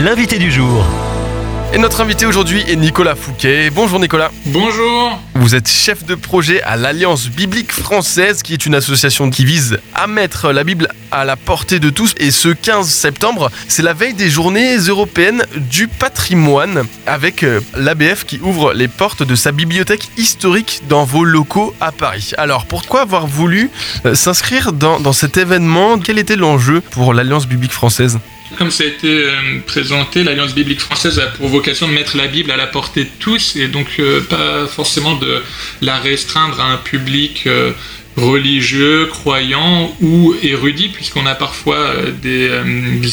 l'invité du jour. Et notre invité aujourd'hui est Nicolas Fouquet. Bonjour Nicolas. Bonjour. Vous êtes chef de projet à l'Alliance biblique française, qui est une association qui vise à mettre la Bible à la portée de tous. Et ce 15 septembre, c'est la veille des journées européennes du patrimoine, avec euh, l'ABF qui ouvre les portes de sa bibliothèque historique dans vos locaux à Paris. Alors pourquoi avoir voulu euh, s'inscrire dans, dans cet événement? Quel était l'enjeu pour l'Alliance biblique française? Comme ça a été euh, présenté, l'Alliance biblique française a pour vocation de mettre la Bible à la portée de tous et donc euh, pas forcément de la restreindre à un public euh, religieux, croyant ou érudit, puisqu'on a parfois des,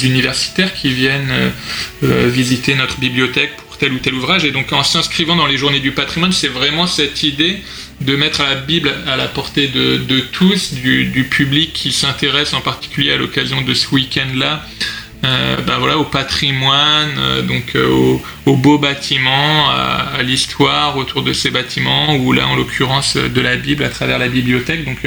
universitaires qui viennent visiter notre bibliothèque pour tel ou tel ouvrage. Et donc en s'inscrivant dans les journées du patrimoine, c'est vraiment cette idée de mettre la Bible à la portée de, de tous, du, du public qui s'intéresse en particulier à l'occasion de ce week-end-là euh, ben voilà, au patrimoine, euh, donc euh, aux, aux beaux bâtiments, à, l'histoire autour de ces bâtiments, ou là en l'occurrence de la Bible à travers la bibliothèque. Donc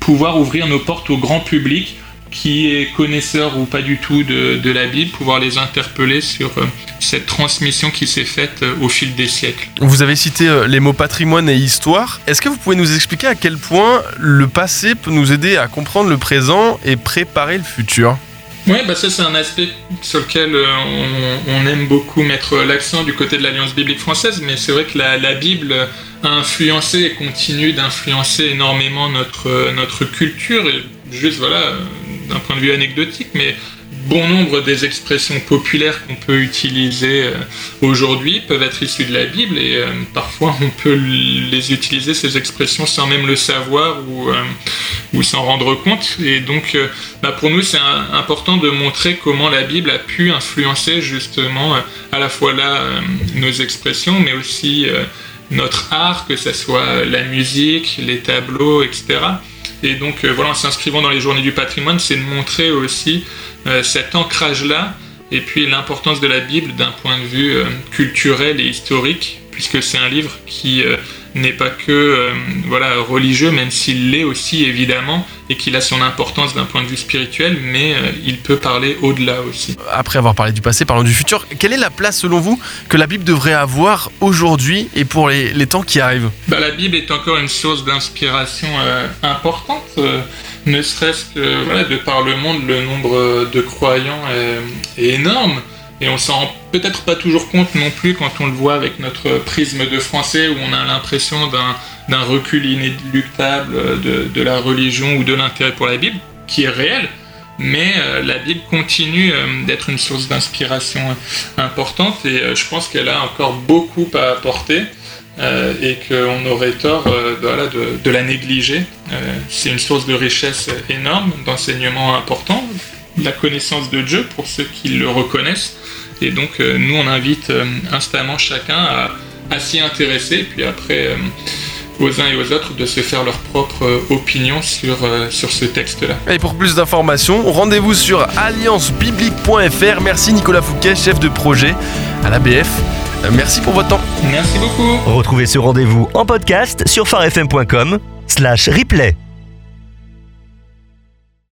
pouvoir ouvrir nos portes au grand public qui est connaisseur ou pas du tout de, la Bible, pouvoir les interpeller sur cette transmission qui s'est faite au fil des siècles. Vous avez cité les mots patrimoine et histoire. Est-ce que vous pouvez nous expliquer à quel point le passé peut nous aider à comprendre le présent et préparer le futur? Oui, bah ça c'est un aspect sur lequel euh, on, aime beaucoup mettre l'accent du côté de l'Alliance biblique française, mais c'est vrai que la, Bible a influencé et continue d'influencer énormément notre, euh, notre culture, et juste voilà, d'un point de vue anecdotique, mais bon nombre des expressions populaires qu'on peut utiliser euh, aujourd'hui peuvent être issues de la Bible et euh, parfois on peut les utiliser ces expressions sans même le savoir ou, euh, s'en rendre compte et donc bah, pour nous c'est important de montrer comment la Bible a pu influencer justement à la fois là nos expressions mais aussi notre art que ce soit la musique, les tableaux, etc. Et donc euh, voilà, en s'inscrivant dans les journées du patrimoine, c'est de montrer aussi euh, cet ancrage-là et puis l'importance de la Bible d'un point de vue euh, culturel et historique, puisque c'est un livre qui euh, n'est pas que euh, voilà religieux, même s'il l'est aussi évidemment, et qu'il a son importance d'un point de vue spirituel, mais euh, il peut parler au-delà aussi. Après avoir parlé du passé, parlons du futur. Quelle est la place selon vous que la Bible devrait avoir aujourd'hui et pour les, les temps qui arrivent? Bah, la Bible est encore une source d'inspiration importante, ne serait-ce que voilà, de par le monde, le nombre de croyants est, est énorme. Et on s'en rend peut-être pas toujours compte non plus quand on le voit avec notre prisme de français où on a l'impression d'un, recul inéluctable de, la religion ou de l'intérêt pour la Bible, qui est réel. Mais euh, la Bible continue euh, d'être une source d'inspiration importante et euh, je pense qu'elle a encore beaucoup à apporter et qu'on aurait tort de, la négliger. C'est une source de richesse énorme, d'enseignement important, la connaissance de Dieu pour ceux qui le reconnaissent. Et donc euh, nous on invite euh, instamment chacun à, à s'y intéresser puis après euh, aux uns et aux autres de se faire leur propre euh, opinion sur, euh, sur ce texte-là. Et pour plus d'informations, rendez-vous sur alliancebiblique.fr. Merci Nicolas Fouquet, chef de projet à l'ABF. Merci pour votre temps. Merci beaucoup Retrouvez ce rendez-vous en podcast sur farfm.com slash replay.